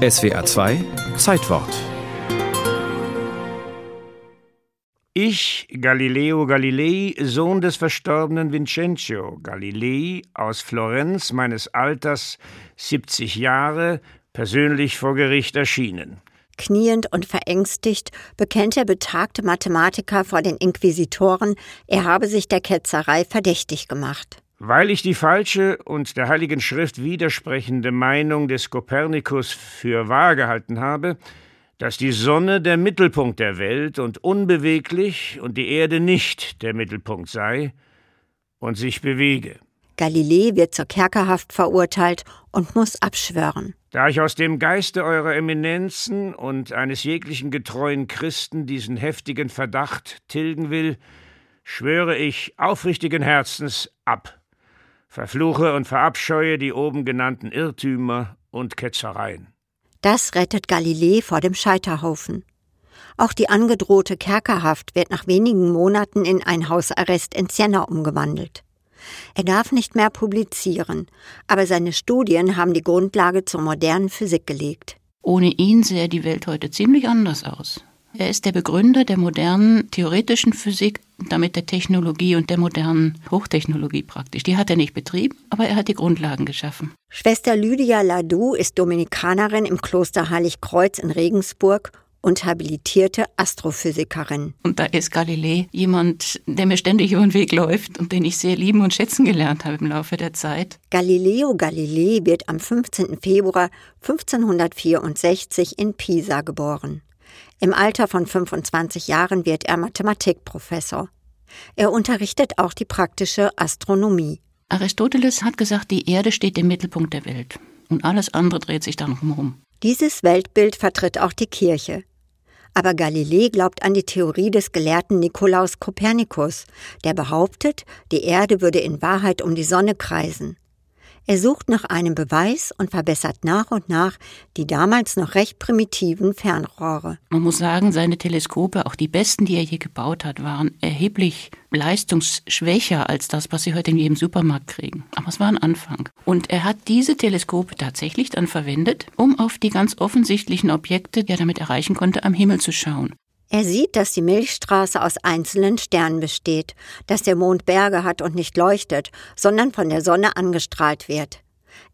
SWA 2 Zeitwort Ich, Galileo Galilei, Sohn des verstorbenen Vincenzo Galilei aus Florenz, meines Alters 70 Jahre, persönlich vor Gericht erschienen. Kniend und verängstigt bekennt der betagte Mathematiker vor den Inquisitoren, er habe sich der Ketzerei verdächtig gemacht. Weil ich die falsche und der Heiligen Schrift widersprechende Meinung des Kopernikus für wahr gehalten habe, dass die Sonne der Mittelpunkt der Welt und unbeweglich und die Erde nicht der Mittelpunkt sei und sich bewege. Galilei wird zur Kerkerhaft verurteilt und muss abschwören. Da ich aus dem Geiste eurer Eminenzen und eines jeglichen getreuen Christen diesen heftigen Verdacht tilgen will, schwöre ich aufrichtigen Herzens ab verfluche und verabscheue die oben genannten Irrtümer und Ketzereien. Das rettet Galilei vor dem Scheiterhaufen. Auch die angedrohte Kerkerhaft wird nach wenigen Monaten in ein Hausarrest in Siena umgewandelt. Er darf nicht mehr publizieren, aber seine Studien haben die Grundlage zur modernen Physik gelegt. Ohne ihn sähe die Welt heute ziemlich anders aus. Er ist der Begründer der modernen theoretischen Physik, damit der Technologie und der modernen Hochtechnologie praktisch. Die hat er nicht betrieben, aber er hat die Grundlagen geschaffen. Schwester Lydia Ladou ist Dominikanerin im Kloster Heiligkreuz in Regensburg und habilitierte Astrophysikerin. Und da ist Galilei jemand, der mir ständig über den Weg läuft und den ich sehr lieben und schätzen gelernt habe im Laufe der Zeit. Galileo Galilei wird am 15. Februar 1564 in Pisa geboren. Im Alter von 25 Jahren wird er Mathematikprofessor. Er unterrichtet auch die praktische Astronomie. Aristoteles hat gesagt, die Erde steht im Mittelpunkt der Welt und alles andere dreht sich dann herum. Dieses Weltbild vertritt auch die Kirche. Aber Galilei glaubt an die Theorie des Gelehrten Nikolaus Kopernikus, der behauptet, die Erde würde in Wahrheit um die Sonne kreisen. Er sucht nach einem Beweis und verbessert nach und nach die damals noch recht primitiven Fernrohre. Man muss sagen, seine Teleskope, auch die besten, die er je gebaut hat, waren erheblich leistungsschwächer als das, was sie heute in jedem Supermarkt kriegen. Aber es war ein Anfang. Und er hat diese Teleskope tatsächlich dann verwendet, um auf die ganz offensichtlichen Objekte, die er damit erreichen konnte, am Himmel zu schauen. Er sieht, dass die Milchstraße aus einzelnen Sternen besteht, dass der Mond Berge hat und nicht leuchtet, sondern von der Sonne angestrahlt wird.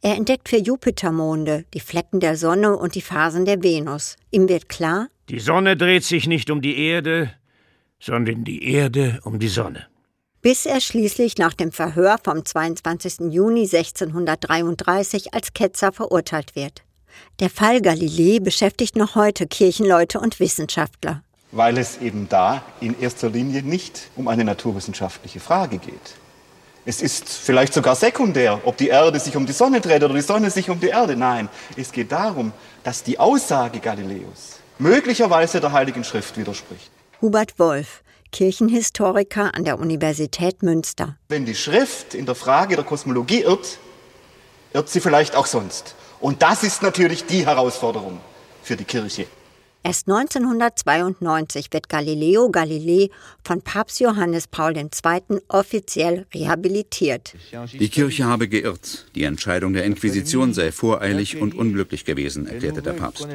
Er entdeckt vier Jupitermonde, die Flecken der Sonne und die Phasen der Venus. Ihm wird klar, die Sonne dreht sich nicht um die Erde, sondern die Erde um die Sonne. Bis er schließlich nach dem Verhör vom 22. Juni 1633 als Ketzer verurteilt wird. Der Fall Galilei beschäftigt noch heute Kirchenleute und Wissenschaftler weil es eben da in erster Linie nicht um eine naturwissenschaftliche Frage geht. Es ist vielleicht sogar sekundär, ob die Erde sich um die Sonne dreht oder die Sonne sich um die Erde. Nein, es geht darum, dass die Aussage Galileus möglicherweise der Heiligen Schrift widerspricht. Hubert Wolf, Kirchenhistoriker an der Universität Münster. Wenn die Schrift in der Frage der Kosmologie irrt, irrt sie vielleicht auch sonst. Und das ist natürlich die Herausforderung für die Kirche. Erst 1992 wird Galileo Galilei von Papst Johannes Paul II. offiziell rehabilitiert. Die Kirche habe geirrt. Die Entscheidung der Inquisition sei voreilig und unglücklich gewesen, erklärte der Papst.